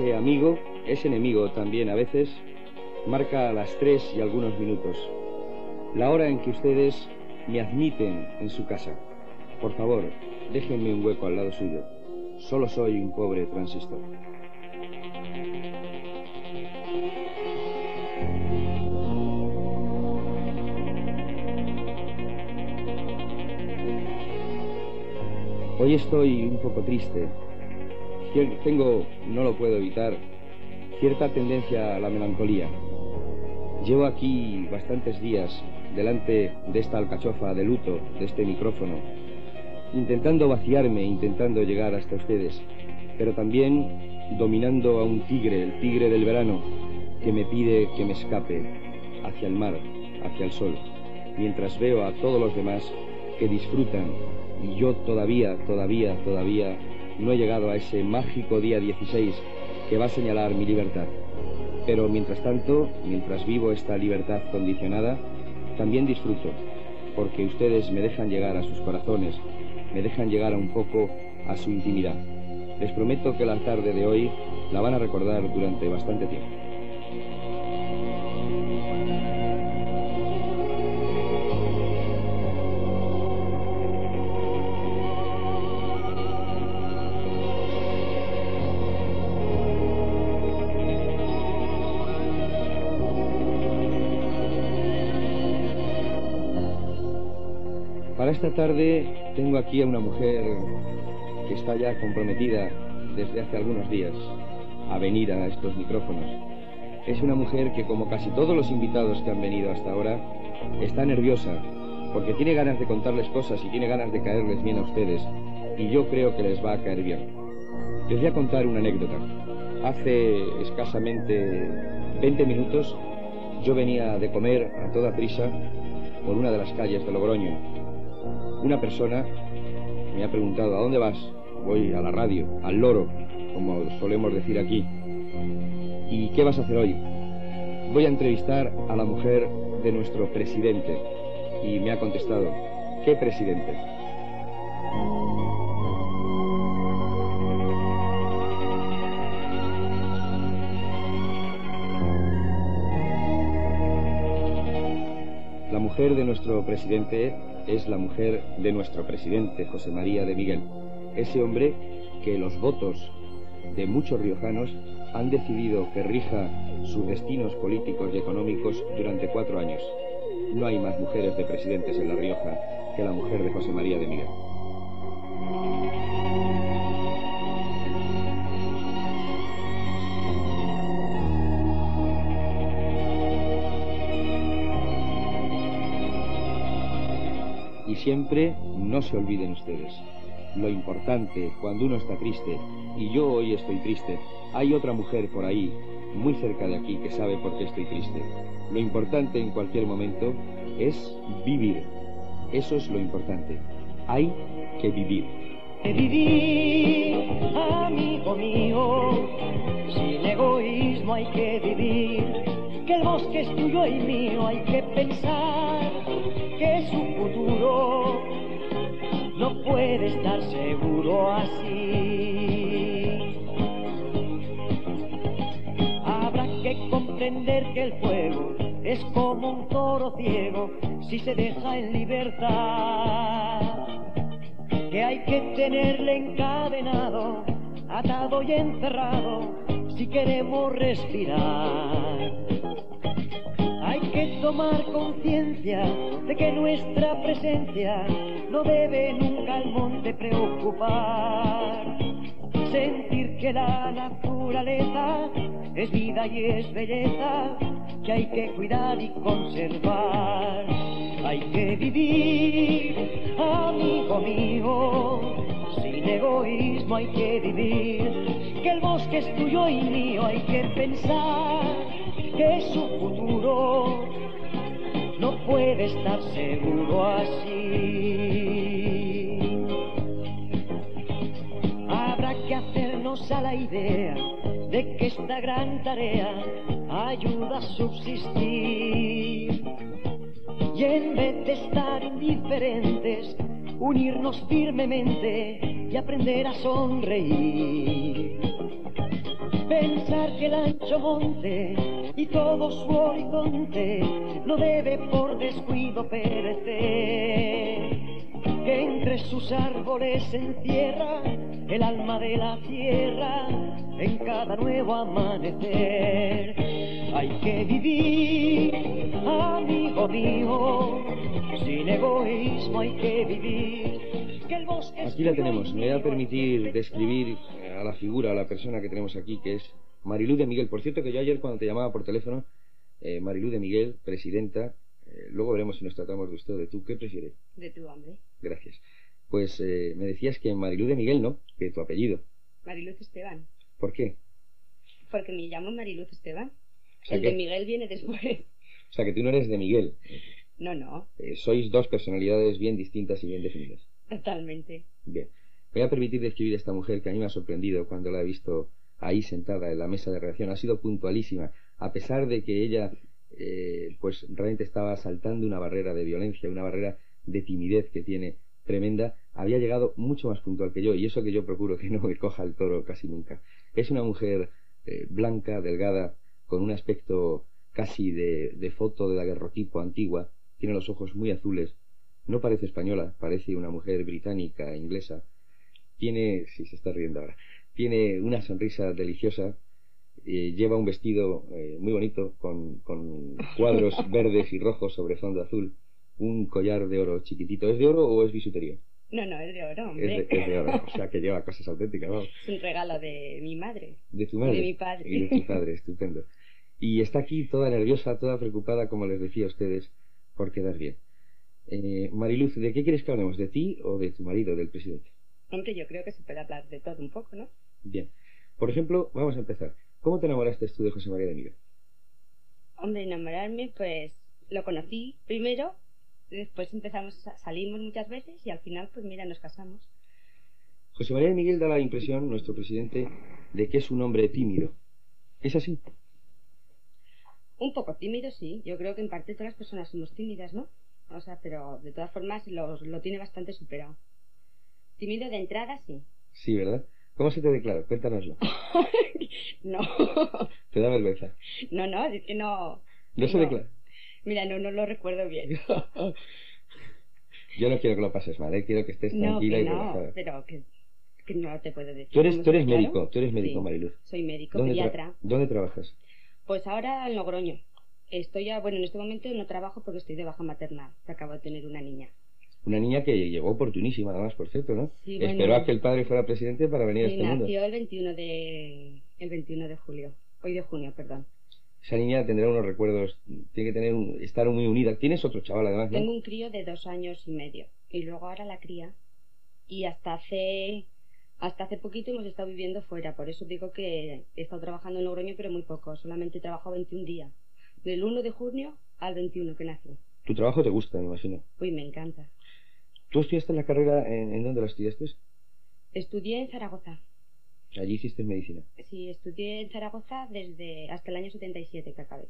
ese amigo, ese enemigo también a veces, marca las tres y algunos minutos. La hora en que ustedes me admiten en su casa. Por favor, déjenme un hueco al lado suyo. Solo soy un pobre transistor. Hoy estoy un poco triste. Tengo, no lo puedo evitar, cierta tendencia a la melancolía. Llevo aquí bastantes días delante de esta alcachofa de luto, de este micrófono, intentando vaciarme, intentando llegar hasta ustedes, pero también dominando a un tigre, el tigre del verano, que me pide que me escape hacia el mar, hacia el sol, mientras veo a todos los demás que disfrutan y yo todavía, todavía, todavía no he llegado a ese mágico día 16 que va a señalar mi libertad. Pero mientras tanto, mientras vivo esta libertad condicionada, también disfruto, porque ustedes me dejan llegar a sus corazones, me dejan llegar a un poco a su intimidad. Les prometo que la tarde de hoy la van a recordar durante bastante tiempo. Esta tarde tengo aquí a una mujer que está ya comprometida desde hace algunos días a venir a estos micrófonos. Es una mujer que, como casi todos los invitados que han venido hasta ahora, está nerviosa porque tiene ganas de contarles cosas y tiene ganas de caerles bien a ustedes y yo creo que les va a caer bien. Les voy a contar una anécdota. Hace escasamente 20 minutos yo venía de comer a toda prisa por una de las calles de Logroño una persona me ha preguntado, ¿a dónde vas? Voy a la radio, al loro, como solemos decir aquí. ¿Y qué vas a hacer hoy? Voy a entrevistar a la mujer de nuestro presidente. Y me ha contestado, ¿qué presidente? La mujer de nuestro presidente es la mujer de nuestro presidente, José María de Miguel. Ese hombre que los votos de muchos riojanos han decidido que rija sus destinos políticos y económicos durante cuatro años. No hay más mujeres de presidentes en La Rioja que la mujer de José María de Miguel. Siempre no se olviden ustedes. Lo importante cuando uno está triste, y yo hoy estoy triste, hay otra mujer por ahí, muy cerca de aquí, que sabe por qué estoy triste. Lo importante en cualquier momento es vivir. Eso es lo importante. Hay que vivir. Vivir, amigo mío, sin egoísmo hay que vivir, que el bosque es tuyo y mío, hay que pensar que su futuro no puede estar seguro así. Habrá que comprender que el fuego es como un toro ciego si se deja en libertad. Que hay que tenerle encadenado, atado y encerrado si queremos respirar que tomar conciencia de que nuestra presencia no debe nunca al monte preocupar. Sentir que la naturaleza es vida y es belleza que hay que cuidar y conservar. Hay que vivir, amigo mío, sin egoísmo hay que vivir. Que el bosque es tuyo y mío, hay que pensar que su futuro no puede estar seguro así. Habrá que hacernos a la idea de que esta gran tarea ayuda a subsistir. Y en vez de estar indiferentes, unirnos firmemente y aprender a sonreír pensar que el ancho monte y todo su horizonte no debe por descuido perecer. Que entre sus árboles se encierra el alma de la tierra en cada nuevo amanecer. Hay que vivir, amigo mío, sin egoísmo hay que vivir. Aquí la tenemos. Me voy a permitir describir a la figura, a la persona que tenemos aquí, que es Marilú de Miguel. Por cierto, que yo ayer cuando te llamaba por teléfono, eh, Marilú de Miguel, presidenta, eh, luego veremos si nos tratamos de usted o de tú. ¿Qué prefieres? De tu hombre. Gracias. Pues eh, me decías que Marilú de Miguel no, que tu apellido. Mariluz Esteban. ¿Por qué? Porque me llamo Mariluz Esteban. O sea el que- de Miguel viene después. O sea, que tú no eres de Miguel. No, no, Eh, sois dos personalidades bien distintas y bien definidas. Totalmente. Bien. Voy a permitir describir a esta mujer que a mí me ha sorprendido cuando la he visto ahí sentada en la mesa de redacción. Ha sido puntualísima, a pesar de que ella, eh, pues realmente estaba saltando una barrera de violencia, una barrera de timidez que tiene tremenda, había llegado mucho más puntual que yo, y eso que yo procuro que no me coja el toro casi nunca. Es una mujer eh, blanca, delgada, con un aspecto casi de, de foto de daguerrotipo antigua, tiene los ojos muy azules, no parece española, parece una mujer británica, inglesa, tiene, si se está riendo ahora, tiene una sonrisa deliciosa, eh, lleva un vestido eh, muy bonito con, con cuadros verdes y rojos sobre fondo azul, un collar de oro chiquitito. ¿Es de oro o es bisutería? No, no, es de oro, Es hombre. de, es de oro, o sea que lleva cosas auténticas, vamos. Es un regalo de mi madre. De tu madre. De mi padre. Y de tu padre, estupendo. Y está aquí toda nerviosa, toda preocupada, como les decía a ustedes, por quedar bien. Eh, Mariluz, ¿de qué quieres que hablemos? ¿De ti o de tu marido, del presidente? Hombre, yo creo que se puede hablar de todo un poco, ¿no? Bien. Por ejemplo, vamos a empezar. ¿Cómo te enamoraste tú de José María de Miguel? Hombre, enamorarme, pues lo conocí primero, después empezamos, a- salimos muchas veces y al final, pues mira, nos casamos. José María de Miguel da la impresión, nuestro presidente, de que es un hombre tímido. ¿Es así? Un poco tímido, sí. Yo creo que en parte todas las personas somos tímidas, ¿no? O sea, pero de todas formas lo, lo tiene bastante superado. Tímido de entrada, sí. Sí, ¿verdad? ¿Cómo se te declara? Cuéntanoslo. no, ¿Te da vergüenza? no, no, es que no. ¿No se No. declara? Mira, no, no lo recuerdo bien. Yo no quiero que lo pases mal, ¿eh? quiero que estés No, tranquila que y no, relajada. pero que, que no te puedo decir. Tú eres, ¿cómo tú eres médico, tú eres médico, Sí, Mariluz. Soy médico, ¿Dónde, tra- pediatra. ¿Dónde trabajas? Pues ahora en Logroño. Estoy ya, bueno, en este momento no trabajo porque estoy de baja maternal. que Acabo de tener una niña. Una niña que llegó oportunísima, nada más, por cierto, ¿no? Sí, Esperó bueno. a que el padre fuera presidente para venir a este mundo. nació el 21 de el 21 de julio. Hoy de junio, perdón. Esa niña tendrá unos recuerdos, tiene que tener un- estar muy unida. Tienes otro chaval, además, ¿no? Tengo un crío de dos años y medio. Y luego ahora la cría. Y hasta hace hasta hace poquito hemos estado viviendo fuera. Por eso digo que he estado trabajando en Logroño, pero muy poco. Solamente he trabajado 21 días. Del 1 de junio al 21 que nació. Tu trabajo te gusta, me imagino. Uy, me encanta. ¿Tú estudiaste la carrera en, en dónde la estudiaste? Estudié en Zaragoza. Allí hiciste medicina. Sí, estudié en Zaragoza desde hasta el año 77 que acabé.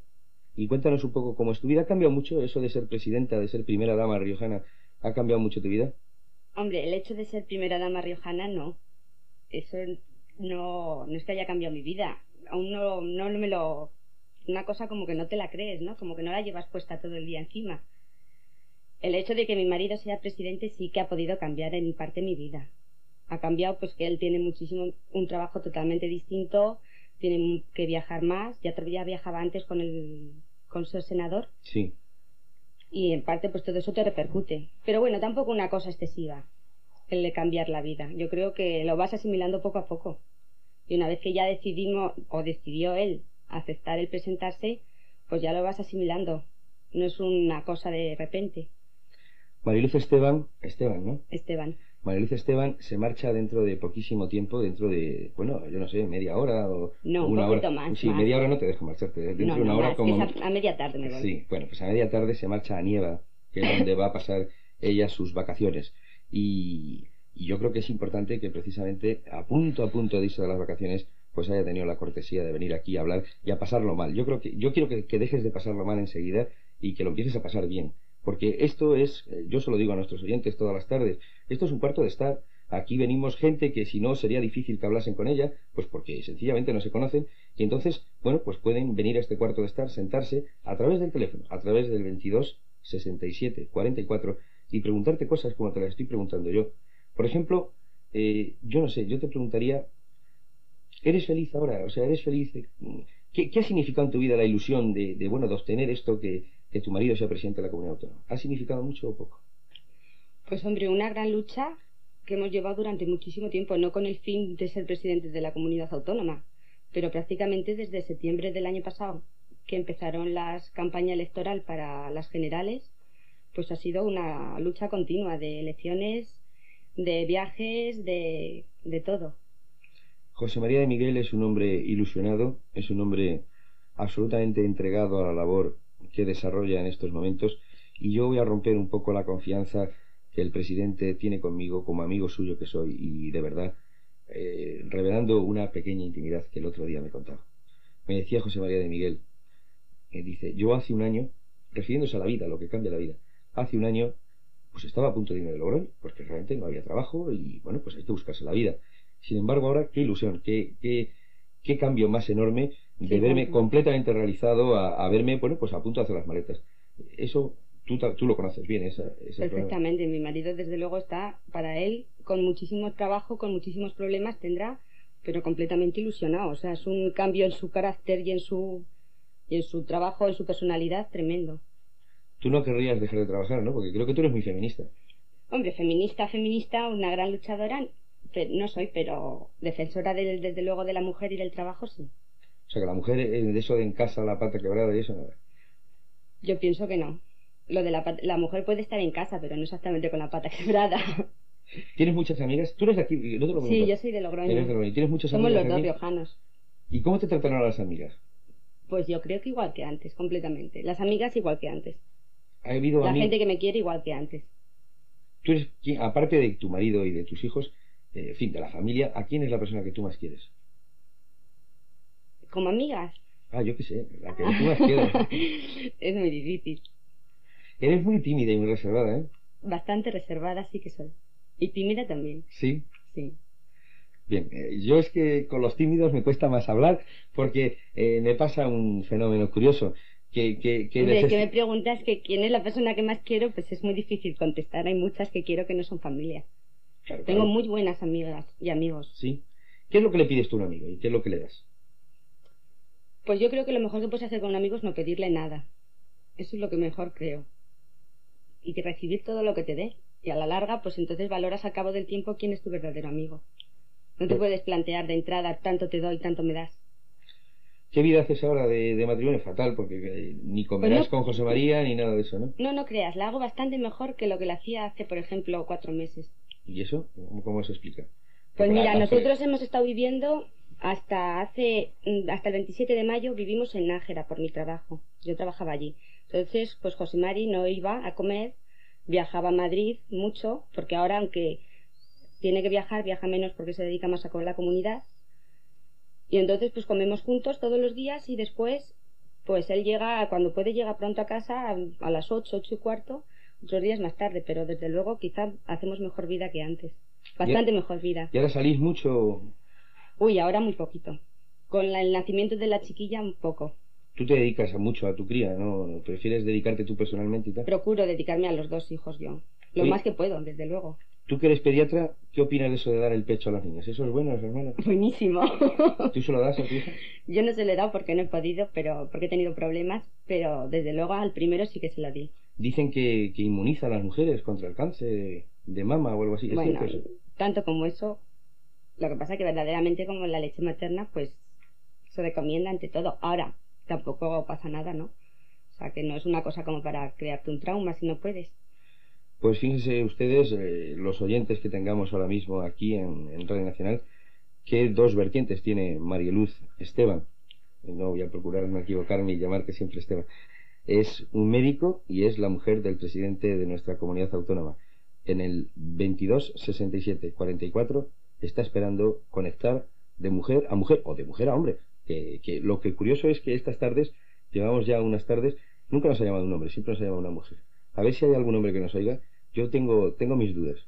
Y cuéntanos un poco cómo es tu vida. ¿Ha cambiado mucho eso de ser presidenta, de ser primera dama riojana? ¿Ha cambiado mucho tu vida? Hombre, el hecho de ser primera dama riojana, no. Eso no, no es que haya cambiado mi vida. Aún no, no me lo... Una cosa como que no te la crees, ¿no? Como que no la llevas puesta todo el día encima. El hecho de que mi marido sea presidente sí que ha podido cambiar en parte mi vida. Ha cambiado pues que él tiene muchísimo, un trabajo totalmente distinto, tiene que viajar más, ya, ya viajaba antes con el, con su senador Sí. y en parte pues todo eso te repercute. Pero bueno, tampoco una cosa excesiva el de cambiar la vida. Yo creo que lo vas asimilando poco a poco. Y una vez que ya decidimos o decidió él aceptar el presentarse, pues ya lo vas asimilando. No es una cosa de repente, Mariluz Esteban, Esteban, ¿no? Esteban. Mariluz Esteban se marcha dentro de poquísimo tiempo, dentro de, bueno, yo no sé, media hora o No, un una poquito hora. más, Sí, más. media hora no te dejo marcharte, ¿eh? dentro No, de una no, hora más, como... es a, a media tarde me voy. Sí, bueno, pues a media tarde se marcha a Nieva, que es donde va a pasar ella sus vacaciones. Y, y yo creo que es importante que precisamente a punto a punto de irse de las vacaciones, pues haya tenido la cortesía de venir aquí a hablar y a pasarlo mal. Yo creo que, yo quiero que, que dejes de pasarlo mal enseguida y que lo empieces a pasar bien. Porque esto es, eh, yo se lo digo a nuestros oyentes todas las tardes, esto es un cuarto de estar. Aquí venimos gente que si no sería difícil que hablasen con ella, pues porque sencillamente no se conocen, y entonces, bueno, pues pueden venir a este cuarto de estar, sentarse a través del teléfono, a través del 22 67 44 y preguntarte cosas como te las estoy preguntando yo. Por ejemplo, eh, yo no sé, yo te preguntaría, ¿eres feliz ahora? O sea, ¿eres feliz? ¿Qué, ha significado en tu vida la ilusión de, bueno, de obtener esto que, tu marido sea presidente de la comunidad autónoma? ¿Ha significado mucho o poco? Pues hombre, una gran lucha que hemos llevado durante muchísimo tiempo, no con el fin de ser presidente de la comunidad autónoma, pero prácticamente desde septiembre del año pasado, que empezaron las campañas electoral para las generales, pues ha sido una lucha continua de elecciones, de viajes, de todo. José María de Miguel es un hombre ilusionado, es un hombre absolutamente entregado a la labor que desarrolla en estos momentos y yo voy a romper un poco la confianza que el presidente tiene conmigo como amigo suyo que soy y de verdad eh, revelando una pequeña intimidad que el otro día me contaba. Me decía José María de Miguel, eh, dice, yo hace un año, refiriéndose a la vida, lo que cambia la vida, hace un año pues estaba a punto de irme de Logroño, porque realmente no había trabajo y bueno, pues hay que buscarse la vida. Sin embargo, ahora qué ilusión, qué, qué, qué cambio más enorme de verme completamente realizado a, a, verme, bueno, pues a punto de hacer las maletas. Eso Tú, lo conoces bien, esa, Perfectamente. Mi marido, desde luego, está para él con muchísimo trabajo, con muchísimos problemas, tendrá, pero completamente ilusionado. O sea, es un cambio en su carácter y en su, y en su trabajo, en su personalidad tremendo. Tú no querrías dejar de trabajar, ¿no? Porque creo que tú eres muy feminista. Hombre, feminista, feminista, una gran luchadora, no soy, pero defensora desde luego de la mujer y del trabajo, sí. O sea, que la mujer, eh, de eso de en casa, la pata quebrada y eso, no. Yo pienso que no lo de la, la mujer puede estar en casa, pero no exactamente con la pata quebrada. ¿Tienes muchas amigas? ¿Tú eres de aquí? No te lo sí, yo soy de Logroño. ¿Tienes muchas Somos los dos riojanos. ¿Y cómo te tratan ahora las amigas? Pues yo creo que igual que antes, completamente. Las amigas igual que antes. ¿Ha habido la gente que me quiere igual que antes. Tú eres, aparte de tu marido y de tus hijos, en fin, de la familia, ¿a quién es la persona que tú más quieres? ¿Como amigas? Ah, yo qué sé, la que tú más quieres. es muy difícil. Eres muy tímida y muy reservada, ¿eh? Bastante reservada, sí que soy. Y tímida también. ¿Sí? Sí. Bien, eh, yo es que con los tímidos me cuesta más hablar porque eh, me pasa un fenómeno curioso. Que, que, que, que me preguntas que quién es la persona que más quiero, pues es muy difícil contestar. Hay muchas que quiero que no son familia. Tengo muy buenas amigas y amigos. Sí. ¿Qué es lo que le pides tú a un amigo y qué es lo que le das? Pues yo creo que lo mejor que puedes hacer con un amigo es no pedirle nada. Eso es lo que mejor creo y de recibir todo lo que te dé. Y a la larga, pues entonces valoras al cabo del tiempo quién es tu verdadero amigo. No te puedes plantear de entrada tanto te doy, tanto me das. ¿Qué vida haces ahora de, matrimonio? Fatal, porque eh, ni comerás pues con José María ni nada de eso, ¿no? No, no creas, la hago bastante mejor que lo que la hacía hace, por ejemplo, cuatro meses. ¿Y eso? ¿Cómo, se explica? Pues mira, nosotros hemos estado viviendo hasta hace, mm, hasta el 27 de mayo vivimos en Nájera por mi trabajo. Yo trabajaba allí. Entonces, pues José Mari no iba a comer, viajaba a Madrid mucho, porque ahora, aunque tiene que viajar, viaja menos porque se dedica más a con la comunidad. Y entonces, pues comemos juntos todos los días y después, pues él llega, cuando puede, llega pronto a casa a, las ocho, ocho y cuarto, otros días más tarde, pero desde luego quizá hacemos mejor vida que antes. Bastante mejor vida. ¿Y ahora salís mucho? Uy, ahora muy poquito. Con el nacimiento de la chiquilla, un poco tú te dedicas mucho a tu cría, ¿no? ¿Prefieres dedicarte tú personalmente y tal? Procuro dedicarme a los dos hijos yo. Lo más que puedo, desde luego. Tú que eres pediatra, ¿qué opinas de eso de dar el pecho a las niñas? ¿Eso es bueno, hermana? Buenísimo. ¿Tú se lo das a tu hija? Yo no se lo he dado porque no he podido, pero porque he tenido problemas, pero desde luego al primero sí que se lo di. Dicen que, que inmuniza a las mujeres contra el cáncer de mama o algo así. bueno, tanto como eso, lo que pasa es que verdaderamente como la leche materna, pues se recomienda ante todo. Ahora, tampoco pasa nada, ¿no? O sea, que no es una cosa como para crearte un trauma si no puedes. Pues fíjense ustedes, eh, los oyentes que tengamos ahora mismo aquí en, Radio Nacional, que dos vertientes tiene Marieluz Esteban. No voy a procurar no equivocarme y llamarte siempre Esteban. Es un médico y es la mujer del presidente de nuestra comunidad autónoma. En el 22 67 44 está esperando conectar de mujer a mujer o de mujer a hombre que, lo que curioso es que estas tardes, llevamos ya unas tardes, nunca nos ha llamado un hombre, siempre nos ha llamado una mujer. A ver si hay algún hombre que nos oiga. Yo tengo, tengo mis dudas.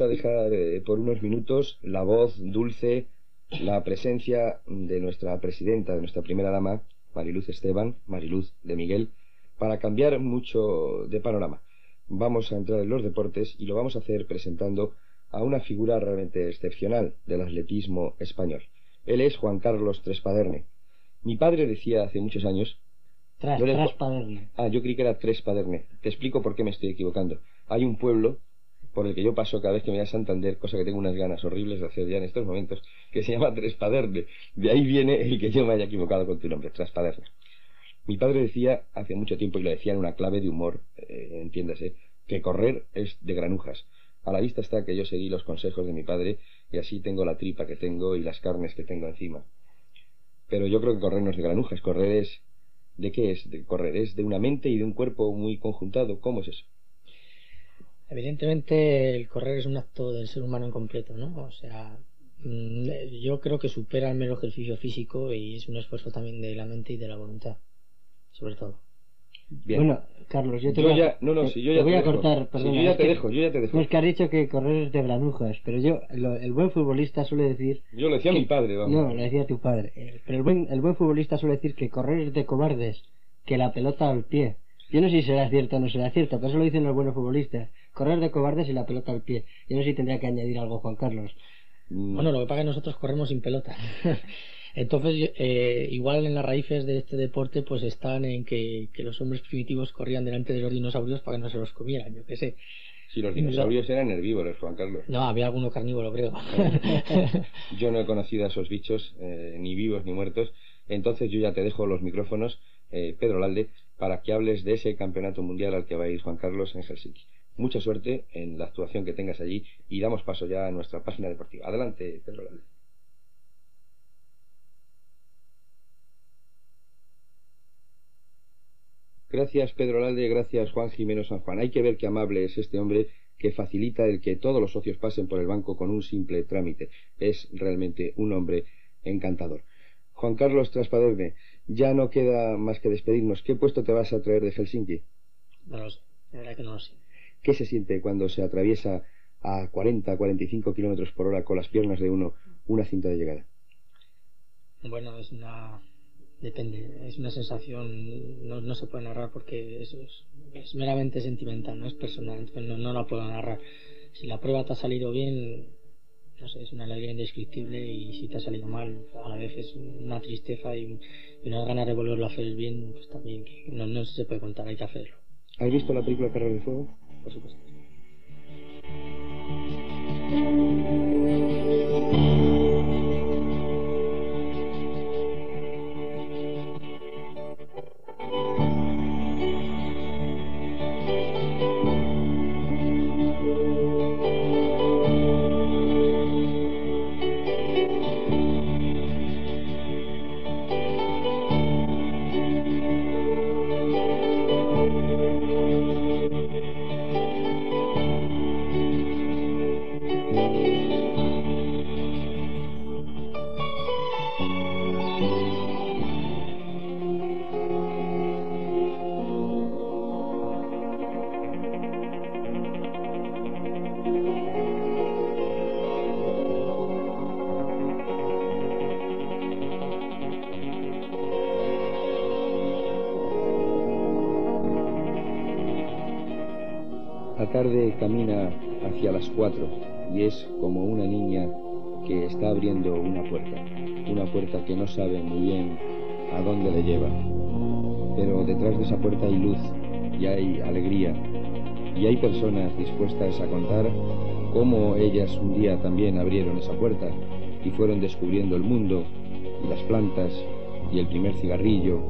Vamos a dejar eh, por unos minutos la voz dulce, la presencia de nuestra presidenta, de nuestra primera dama, Mariluz Esteban, Mariluz de Miguel, para cambiar mucho de panorama. Vamos a entrar en los deportes y lo vamos a hacer presentando a una figura realmente excepcional del atletismo español. Él es Juan Carlos Trespaderne. Mi padre decía hace muchos años Tras, Traspaderne. Ah, yo creí que era Tres Paderne. Te explico por qué me estoy equivocando. Hay un pueblo por el que yo paso cada vez que me voy a Santander, cosa que tengo unas ganas horribles de hacer ya en estos momentos, que se llama Tres Paderne. De ahí viene el que yo me haya equivocado con tu nombre, Tres Paderne. Mi padre decía hace mucho tiempo, y lo decía en una clave de humor, eh, entiéndase, que correr es de granujas. A la vista está que yo seguí los consejos de mi padre y así tengo la tripa que tengo y las carnes que tengo encima. Pero yo creo que correr no es de granujas, correr es ¿De qué es de correr? ¿Es de una mente y de un cuerpo muy conjuntado? ¿Cómo es eso? Evidentemente el correr es un acto del ser humano en completo, ¿no? O sea, mm, yo creo que supera el mero ejercicio físico y es un esfuerzo también de la mente y de la voluntad, sobre todo. Bien. Bueno, Carlos, yo te yo voy a, ya, no, no, te- si yo te ya voy te a dejo. cortar, Si perdona. yo ya te que- dejo, yo ya te dejo. No, es que has dicho que correr es de granujas, pero yo, lo- el buen futbolista suele decir... Yo lo decía a mi padre, vamos. No, lo decía tu padre. eh, Pero el buen, el buen futbolista suele decir que correr es de cobardes, que la pelota al pie. Yo no sé si será cierto o no será cierto, pero eso lo dicen los buenos futbolistas. Correr de cobardes y la pelota al pie. Yo no sé si tendría que añadir algo, Juan Carlos. Mm, Bueno, lo que pasa es que nosotros corremos sin pelota. Entonces, yo- eh, igual en las raíces de este deporte, pues están en que, que los hombres primitivos corrían delante de los dinosaurios para que no se los comieran, yo qué sé. Si los dinosaurios eran herbívoros, Juan Carlos. No, había alguno carnívoro, creo. Yo no he conocido a esos bichos, eh, ni vivos ni muertos. Entonces yo ya te dejo los micrófonos, eh, Pedro Lalde, para que hables de ese campeonato mundial al que va a ir Juan Carlos en Helsinki. Mucha suerte en la actuación que tengas allí y damos paso ya a nuestra página deportiva. Adelante, Pedro Lalde. Gracias, Pedro Lalde, gracias, Juan Jimeno San Juan. Hay que ver qué amable es este hombre que facilita el que todos los socios pasen por el banco con un simple trámite. Es realmente un hombre encantador. Juan Carlos Traspaderne, ya no queda más que despedirnos. ¿Qué puesto te vas a traer de Helsinki? No lo sé, de verdad que no lo sé. ¿Qué se siente cuando se atraviesa a 40, 45 kilómetros por hora con las piernas de uno una cinta de llegada? Bueno, es una. Depende, es una sensación. No, no se puede narrar porque eso es, es meramente sentimental, no es personal, entonces no, no la puedo narrar. Si la prueba te ha salido bien, es una alegría indescriptible y si te ha salido mal, a la vez es una tristeza y, unas ganas de volverlo a hacer bien, pues también no, no se puede contar, hay que hacerlo. ¿Has visto la película Carrera de Fuego? Por supuesto. Tarde camina hacia las cuatro y es como una niña que está abriendo una puerta, una puerta que no sabe muy bien a dónde le lleva. Pero detrás de esa puerta hay luz y hay alegría y hay personas dispuestas a contar cómo ellas un día también abrieron esa puerta y fueron descubriendo el mundo y las plantas y el primer cigarrillo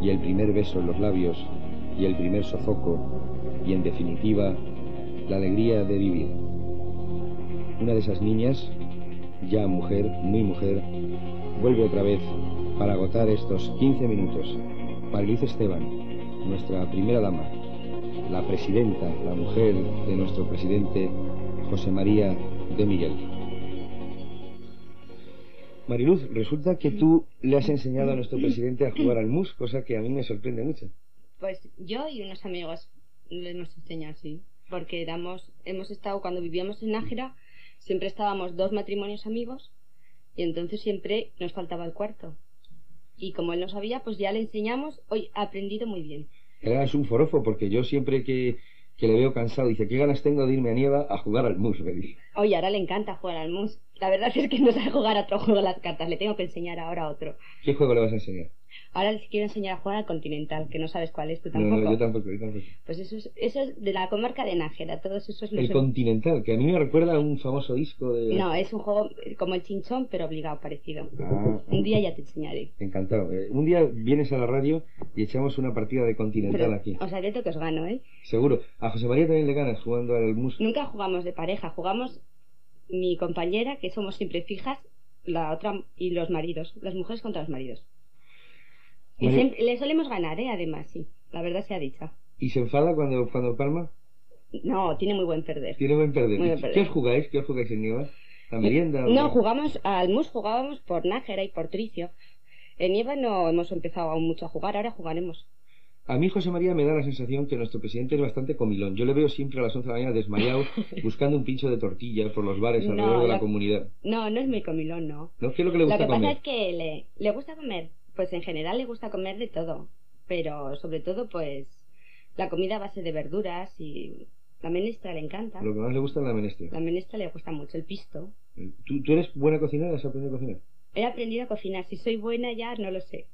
y el primer beso en los labios y el primer sofoco y en definitiva la alegría de vivir. Una de esas niñas, ya mujer, muy mujer, vuelve otra vez para agotar estos 15 minutos. Mariluz Esteban, nuestra primera dama, la presidenta, la mujer de nuestro presidente José María de Miguel. Mariluz, resulta que tú le has enseñado a nuestro presidente a jugar al mus, cosa que a mí me sorprende mucho. Pues yo y unos amigos le hemos enseñado así. Porque éramos, hemos estado, cuando vivíamos en Nájera, siempre estábamos dos matrimonios amigos y entonces siempre nos faltaba el cuarto. Y como él no sabía, pues ya le enseñamos, hoy ha aprendido muy bien. Eras un forofo, porque yo siempre que, que le veo cansado, dice, ¿qué ganas tengo de irme a Nieva a jugar al mus? Me dice. Oye, ahora le encanta jugar al mus. La verdad es que no sabe jugar a otro juego de las cartas, le tengo que enseñar ahora otro. ¿Qué juego le vas a enseñar? Ahora les quiero enseñar a jugar al Continental, que no sabes cuál es, tú No, tampoco. no, yo tampoco, yo tampoco. Pues eso es, eso es de la comarca de Nájera, todos esos los El Continental, que a mí me recuerda a un famoso disco de... No, es un juego como el chinchón, pero obligado, parecido. Ah, Un día ya te enseñaré. encantado. Eh, un día vienes a la radio y echamos una partida de Continental Pero aquí. os advierto que os gano, ¿eh? Seguro. A José María también le ganas jugando al mus. Nunca jugamos de pareja, jugamos mi compañera, que somos siempre fijas, la otra y los maridos, las mujeres contra los maridos. Y siempre, le solemos ganar, ¿eh? Además, sí. La verdad sea dicha. ¿Y se enfada cuando, cuando palma? No, tiene muy buen perder. Tiene buen perder. Muy buen ¿Qué perder. os jugáis? ¿Qué os jugáis en Nieva? ¿La merienda? o No, la- jugamos al mus, jugábamos por Nájera y por Tricio. En Nieva no hemos empezado aún mucho a jugar, ahora jugaremos. A mí José María me da la sensación que nuestro presidente es bastante comilón. Yo le veo siempre a las 11 de la mañana desmayado buscando un pincho de tortilla por los bares No, alrededor de la la- comunidad. No, no es muy comilón, no. ¿No? ¿Qué es lo que le Lo gusta que pasa comer? es que le, le gusta comer, pues en general le gusta comer de todo, pero sobre todo pues la comida a base de verduras y la menestra le encanta. Lo que más le gusta es la menestra. La menestra le gusta mucho, el pisto. ¿Tú, tú eres buena cocinera? ¿Has aprendido a cocinar? He aprendido a cocinar, si soy buena ya no lo sé.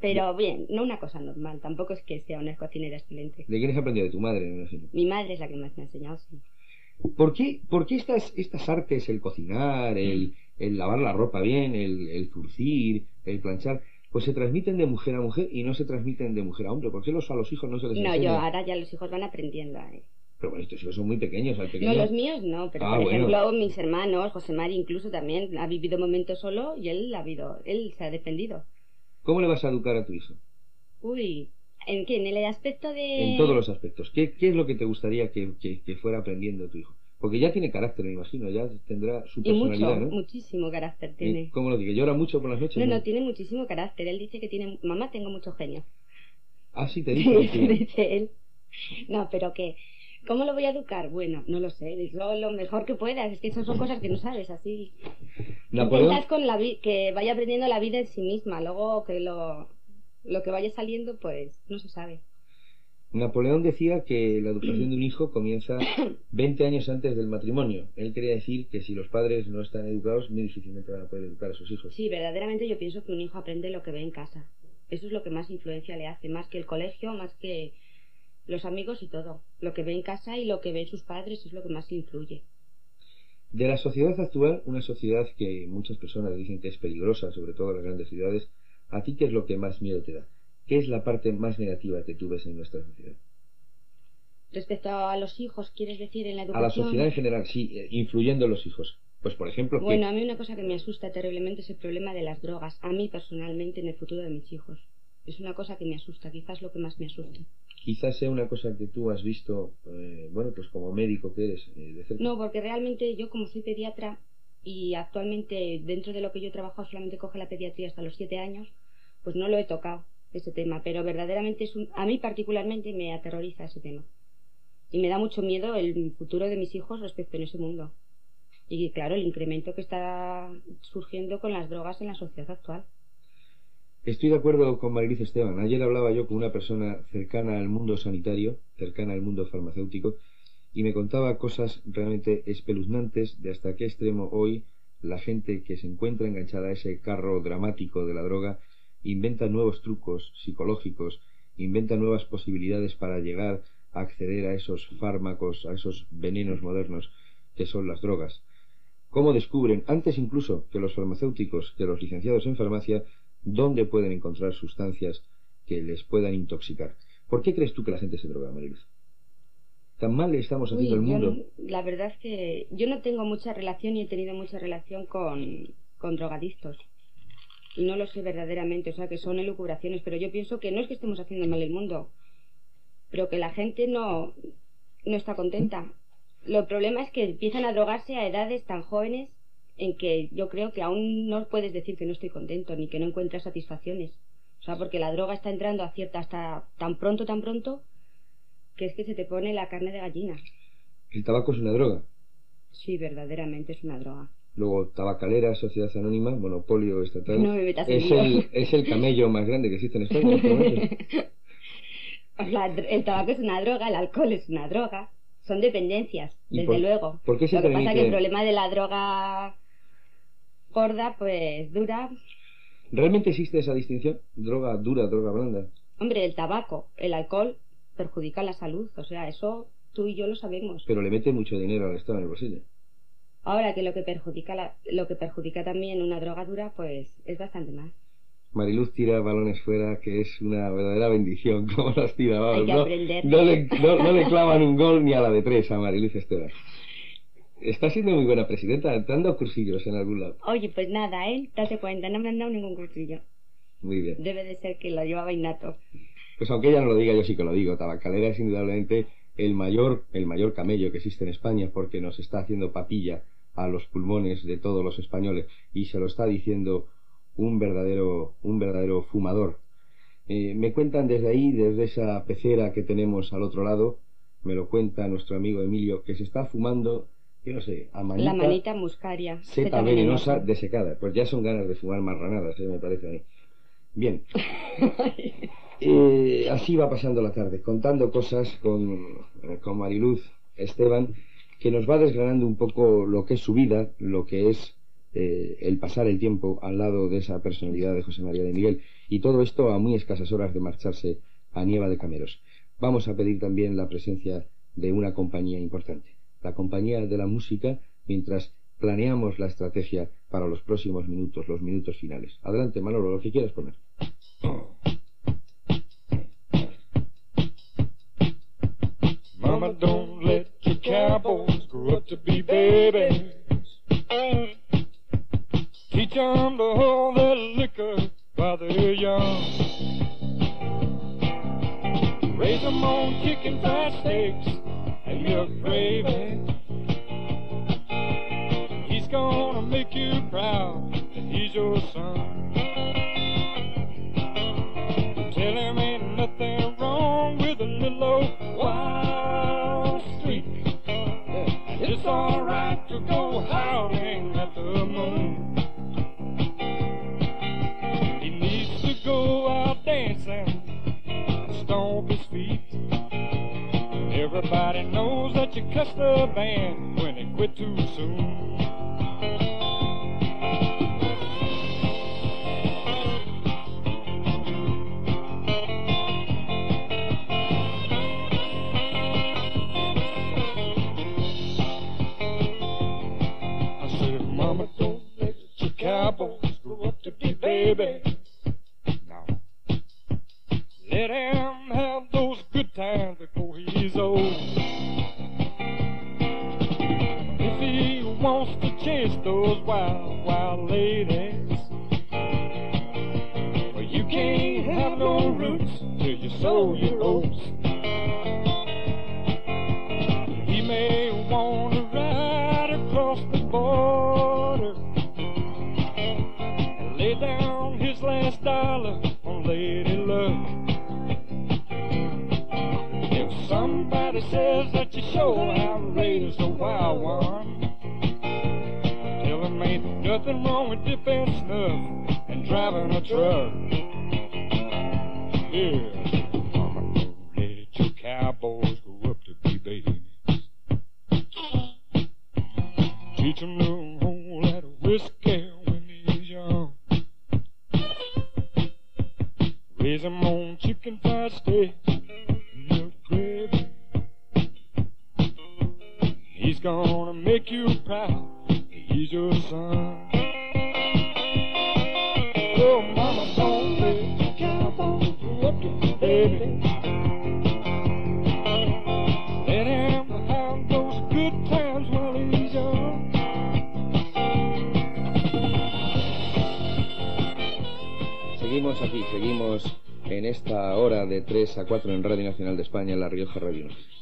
Pero bien, no una cosa normal, tampoco es que sea una cocinera excelente. ¿De quién has aprendido? De tu madre, me imagino. Mi madre es la que más me ha enseñado, sí. ¿Por qué, por qué estas, estas artes, el cocinar, el, el lavar la ropa bien, el, el zurcir, el planchar, pues se transmiten de mujer a mujer y no se transmiten de mujer a hombre? ¿Por qué los, a los hijos no se les No, enseña? yo ahora ya los hijos van aprendiendo. ¿eh? Pero bueno, estos hijos son muy pequeños. Al No, los míos no, pero Ah, por bueno. ejemplo mis hermanos, José Mari incluso también ha vivido momentos solo y él ha habido, él se ha defendido. ¿Cómo le vas a educar a tu hijo? Uy, ¿En qué? ¿En el aspecto de...? En todos los aspectos. ¿Qué, qué es lo que te gustaría que, que- que fuera aprendiendo tu hijo? Porque ya tiene carácter, me imagino, ya tendrá su Y mucho, personalidad, ¿no? muchísimo carácter ¿Y tiene. ¿Cómo lo digo? ¿Llora mucho por las noches? No, no, tiene muchísimo carácter. Él dice que tiene... Mamá, tengo mucho genio. Ah, sí, te dice. Sí, dice él. No, pero que... ¿Cómo lo voy a educar? Bueno, no lo sé. Lo, lo mejor que puedas. Es que esas son cosas que no sabes así. Intentas con la vi- que vaya aprendiendo la vida en sí misma. Luego que lo, lo que vaya saliendo, pues no se sabe. Napoleón decía que la educación de un hijo comienza 20 años antes del matrimonio. Él quería decir que si los padres no están educados, muy difícilmente van a poder educar a sus hijos. Sí, verdaderamente yo pienso que un hijo aprende lo que ve en casa. Eso es lo que más influencia le hace, más que el colegio, más que los amigos y todo. Lo que ve en casa y lo que ven sus padres es lo que más influye. De la sociedad actual, una sociedad que muchas personas dicen que es peligrosa, sobre todo en las grandes ciudades, ¿a ti qué es lo que más miedo te da? ¿Qué es la parte más negativa que tú ves en nuestra sociedad? Respecto a los hijos, ¿quieres decir en la A educación? la sociedad en general, sí, eh, influyendo en los hijos. Pues, por ejemplo, que Bueno, a mí una cosa que me asusta terriblemente es el problema de las drogas. A mí personalmente en el futuro de mis hijos. Es una cosa que me asusta, quizás lo que más me asusta. quizás sea una cosa que tú has visto, eh, bueno, pues como médico que eres, eh, de cerca. No, porque realmente yo como soy pediatra y actualmente dentro de lo que yo he trabajado solamente coge la pediatría hasta los siete años, pues no lo he tocado ese tema, pero verdaderamente es un, a mí particularmente me aterroriza ese tema y me da mucho miedo el futuro de mis hijos respecto en ese mundo y claro el incremento que está surgiendo con las drogas en la sociedad actual. Estoy de acuerdo con Mariluz Esteban. Ayer hablaba yo con una persona cercana al mundo sanitario, cercana al mundo farmacéutico, y me contaba cosas realmente espeluznantes de hasta qué extremo hoy la gente que se encuentra enganchada a ese carro dramático de la droga inventa nuevos trucos psicológicos, inventa nuevas posibilidades para llegar a acceder a esos fármacos, a esos venenos modernos que son las drogas. ¿Cómo descubren, antes incluso que los farmacéuticos, que los licenciados en farmacia, dónde pueden encontrar sustancias que les puedan intoxicar? ¿Por qué crees tú que la gente se droga, Mariluz? ¿Tan mal le estamos haciendo yo mundo? la verdad es que yo no tengo mucha relación y he tenido mucha relación con, con drogadictos. Y no lo sé verdaderamente, o sea que son elucubraciones, pero yo pienso que no es que estemos haciendo mal el mundo, pero que la gente no, no está contenta. Lo problema es que empiezan a drogarse a edades tan jóvenes en que yo creo que aún no puedes decir que no estoy contento ni que no encuentras satisfacciones. O sea, porque la droga está entrando a cierta hasta tan pronto, tan pronto, que es que se te pone la carne de gallina. El tabaco es una droga. Sí, verdaderamente es una droga. Luego, tabacalera, sociedad anónima, monopolio estatal. No me es, el, es el camello más grande que existe en España. en este. La el tabaco es una droga, el alcohol es una droga. Son dependencias, ¿Y desde por- luego. por qué se Lo que pasa permite- que el problema de la droga gorda, pues dura. ¿Realmente existe esa distinción? Droga dura, droga blanda. Hombre, el tabaco, el alcohol perjudica la salud. O sea, eso tú y yo lo sabemos. Pero le mete mucho dinero al Estado en el bolsillo. Ahora que lo que perjudica la- lo que perjudica también una droga dura, pues es bastante más. Mariluz tira balones fuera, que es una verdadera bendición, como las tira. vamos, Hay que no, no le, no- no le clavan un gol ni a la de tres a Mariluz Esteban. Está siendo muy buena presidenta, dando cursillos en algún lado. Oye, pues nada, ¿eh? Date cuenta, no me han dado ningún cursillo. Muy bien. Debe de ser que lo llevaba innato. Pues aunque ella no lo diga, yo sí que lo digo. Tabacalera es indudablemente el mayor, el mayor camello que existe en España porque nos está haciendo papilla a los pulmones de todos los españoles y se lo está diciendo un verdadero, un verdadero fumador. Eh, me cuentan desde ahí, desde esa pecera que tenemos al otro lado, me lo cuenta nuestro amigo Emilio, que se está fumando, yo no sé, a manita, La manita muscaria. seta venenosa desecada. Pues ya son ganas de fumar marranadas, eh, me parece a mí. Bien. Eh, así va pasando la tarde, contando cosas con, con Mariluz Esteban, que nos va desgranando un poco lo que es su vida, lo que es eh, el pasar el tiempo al lado de esa personalidad de José María de Miguel, y todo esto a muy escasas horas de marcharse a Nieva de Cameros. Vamos a pedir también la presencia de una compañía importante, la compañía de la música, mientras planeamos la estrategia para los próximos minutos, los minutos finales. Adelante, Manolo, lo que quieras poner. Mama, don't your cowboys grow up to be babies. Teach 'em to hold their liquor while they're young. Raise 'em on chicken fried steaks and milk gravy. He's gonna make you proud that he's your son. Tell him ain't nothing wrong with a little old wild alright to go howling at the moon. He needs to go out dancing, stomp his feet. Everybody knows that you cussed the band when it quit too soon.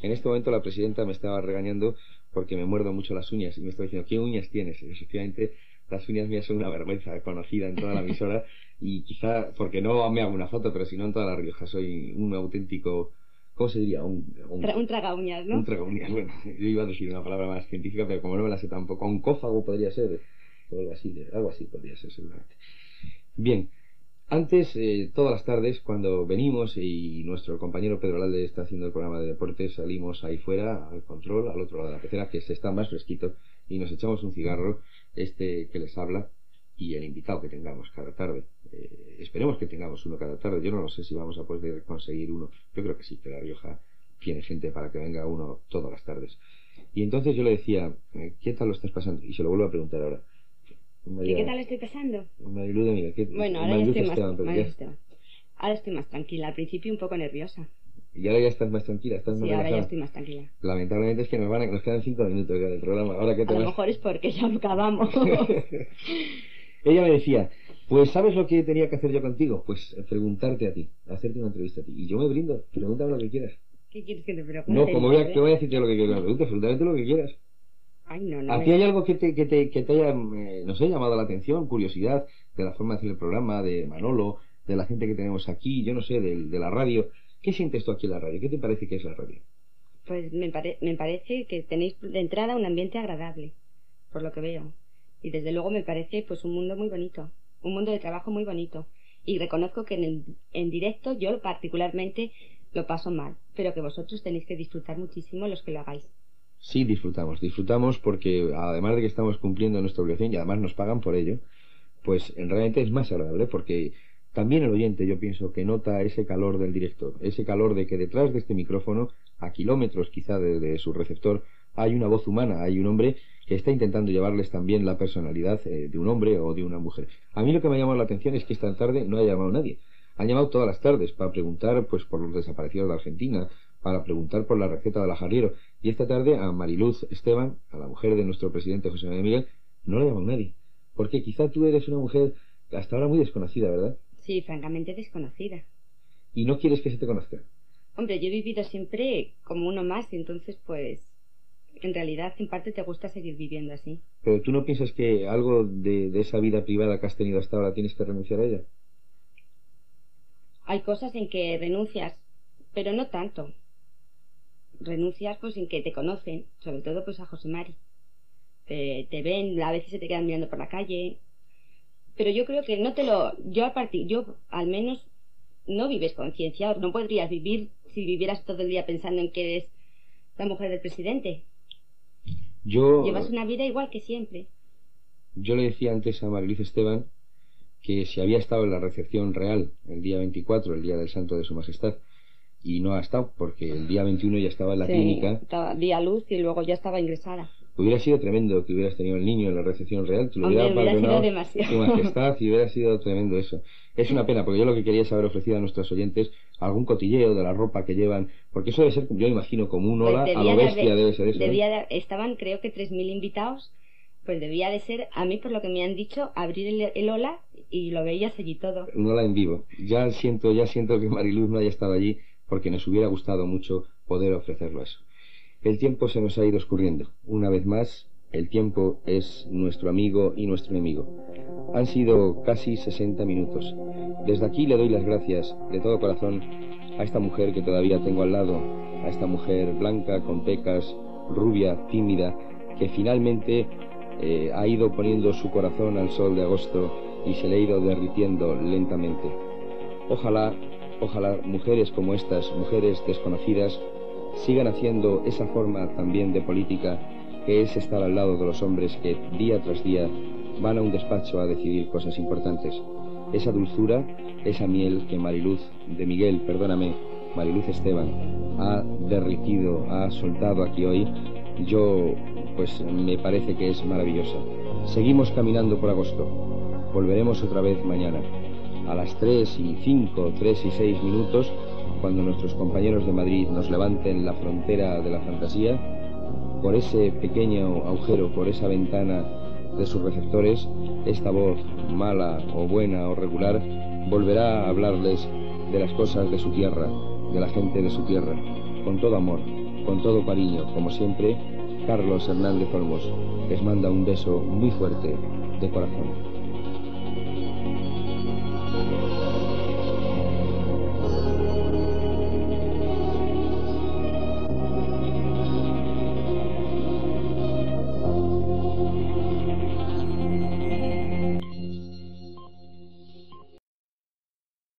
En este momento la presidenta me estaba regañando porque me muerdo mucho las uñas y me estaba diciendo, ¿qué uñas tienes? Y efectivamente, las uñas mías son una vergüenza conocida en toda la emisora y quizá, porque no me hago una foto, pero si no en toda La Rioja, soy un auténtico, ¿cómo se diría? Un, un, Tra- un traga uñas, ¿no? un tragauñas. Bueno, yo iba a decir una palabra más científica, pero como no me la sé tampoco, oncófago podría ser, o algo así, algo así podría ser seguramente. Bien, antes, eh, todas las tardes, cuando venimos y nuestro compañero Pedro Lalde está haciendo el programa de deportes, salimos ahí fuera, al control, al otro lado de la pecera, que se está más fresquito, y nos echamos un cigarro, este que les habla, y el invitado que tengamos cada tarde. Eh, esperemos que tengamos uno cada tarde. Yo no lo sé si vamos a poder conseguir uno. Yo creo que sí, que La Rioja tiene gente para que venga uno todas las tardes. Y entonces yo le decía, eh, ¿qué tal lo estás pasando? Y se lo vuelvo a preguntar ahora. ¿Y qué tal estoy pasando? Marilú de Miguel, ¿qué- Bueno, ahora ya Marilú estoy más, Esteban, ahora estoy más tranquila. Al principio un poco nerviosa. Y ahora ya estás más tranquila, estás más Sí, ahora ya estoy más tranquila. Lamentablemente es que nos, van a- nos quedan cinco minutos del programa. Ahora que te A lo mejor es porque ya acabamos. Ella me decía, pues ¿sabes lo que tenía que hacer yo contigo? Pues eh, preguntarte a ti, hacerte una entrevista a ti. Y yo me brindo, pregúntame lo que quieras. ¿Qué quieres que te pregunte? No, como voy a, Padre? que voy a decirte lo que quieras, pregunta absolutamente lo que quieras. Ay, no, no. ¿A ti me- hay algo que te, que te, que te haya, eh, no sé, llamado la atención, curiosidad, de la forma de hacer el programa, de Manolo, de la gente que tenemos aquí, yo no sé, del- de, la radio? ¿Qué sientes tú aquí en la radio? ¿Qué te parece que es la radio? Pues me, pare- me parece que tenéis de entrada un ambiente agradable, por lo que veo. Y desde luego me parece pues un mundo muy bonito, un mundo de trabajo muy bonito. Y reconozco que en, el- en directo yo particularmente lo paso mal, pero que vosotros tenéis que disfrutar muchísimo los que lo hagáis. Sí, disfrutamos, disfrutamos porque además de que estamos cumpliendo nuestra obligación y además nos pagan por ello, pues en realmente es más agradable porque también el oyente yo pienso que nota ese calor del directo, ese calor de que detrás de este micrófono, a kilómetros quizá de, de su receptor, hay una voz humana, hay un hombre que está intentando llevarles también la personalidad eh, de un hombre o de una mujer. A mí lo que me ha llamado la atención es que esta tarde no ha llamado nadie. Han llamado todas las tardes para preguntar pues por los desaparecidos de Argentina, para preguntar por la receta del ajarriero. Y esta tarde a Mariluz Esteban, a la mujer de nuestro presidente José Manuel Miguel, no la llamado nadie. Porque quizá tú eres una mujer hasta ahora muy desconocida, ¿verdad? Sí, francamente desconocida. Y no quieres que se te conozca. Hombre, yo he vivido siempre como uno más y entonces pues en realidad en parte te gusta seguir viviendo así. Pero tú no piensas que algo de, de esa vida privada que has tenido hasta ahora tienes que renunciar a ella. Hay cosas en que renuncias, pero no tanto. Renuncias pues en que te conocen, sobre todo pues a José Mari. Te, te ven, a veces se te quedan mirando por la calle. Pero yo creo que no te lo... Yo a partir, yo al menos no vives concienciado. No podrías vivir si vivieras todo el día pensando en que eres la mujer del presidente. Yo, Llevas una vida igual que siempre. yo le decía antes a Mariluz Esteban que si había estado en la recepción real el día 24, el día del santo de su majestad, y no ha estado porque el día 21 ya estaba en la Sí, clínica, estaba- di a luz y luego ya estaba ingresada. hubiera sido tremendo que hubieras tenido el niño en la recepción real, te lo Hombre, hubiera hubiera sido demasiado. su majestad y hubiera sido tremendo eso. Es una pena, porque yo lo que quería es haber ofrecido a nuestros oyentes algún cotilleo de la ropa que llevan, porque eso debe ser, yo imagino, como un ola Pues a debía lo bestia debe ser eso. debía de- estaban creo que 3.000 invitados, pues debía de ser, a mí por lo que me han dicho, abrir el, el ola y lo veías allí todo. un ola en vivo. Ya siento, ya siento que Mariluz no haya estado allí porque nos hubiera gustado mucho poder ofrecerlo eso. El tiempo se nos ha ido escurriendo. Una vez más, el tiempo es nuestro amigo y nuestro enemigo. Han sido casi 60 minutos. Desde aquí le doy las gracias de todo corazón a esta mujer que todavía tengo al lado, a esta mujer blanca, con pecas, rubia, tímida, que finalmente eh, ha ido poniendo su corazón al sol de agosto y se le ha ido derritiendo lentamente. Ojalá, ojalá mujeres como estas, mujeres desconocidas, sigan haciendo esa forma también de política que es estar al lado de los hombres que día tras día van a un despacho a decidir cosas importantes. Esa dulzura, esa miel que Mariluz, de Miguel, perdóname, Mariluz Esteban, ha derritido, ha soltado aquí hoy, yo pues me parece que es maravillosa. Seguimos caminando por agosto. Volveremos otra vez mañana. A las 3 y 5, 3 y 6 minutos, cuando nuestros compañeros de Madrid nos levanten la frontera de la fantasía, por ese pequeño agujero, por esa ventana de sus receptores, esta voz, mala o buena o regular, volverá a hablarles de las cosas de su tierra, de la gente de su tierra, con todo amor, con todo cariño, como siempre, Carlos Hernández Olmos les manda un beso muy fuerte de corazón.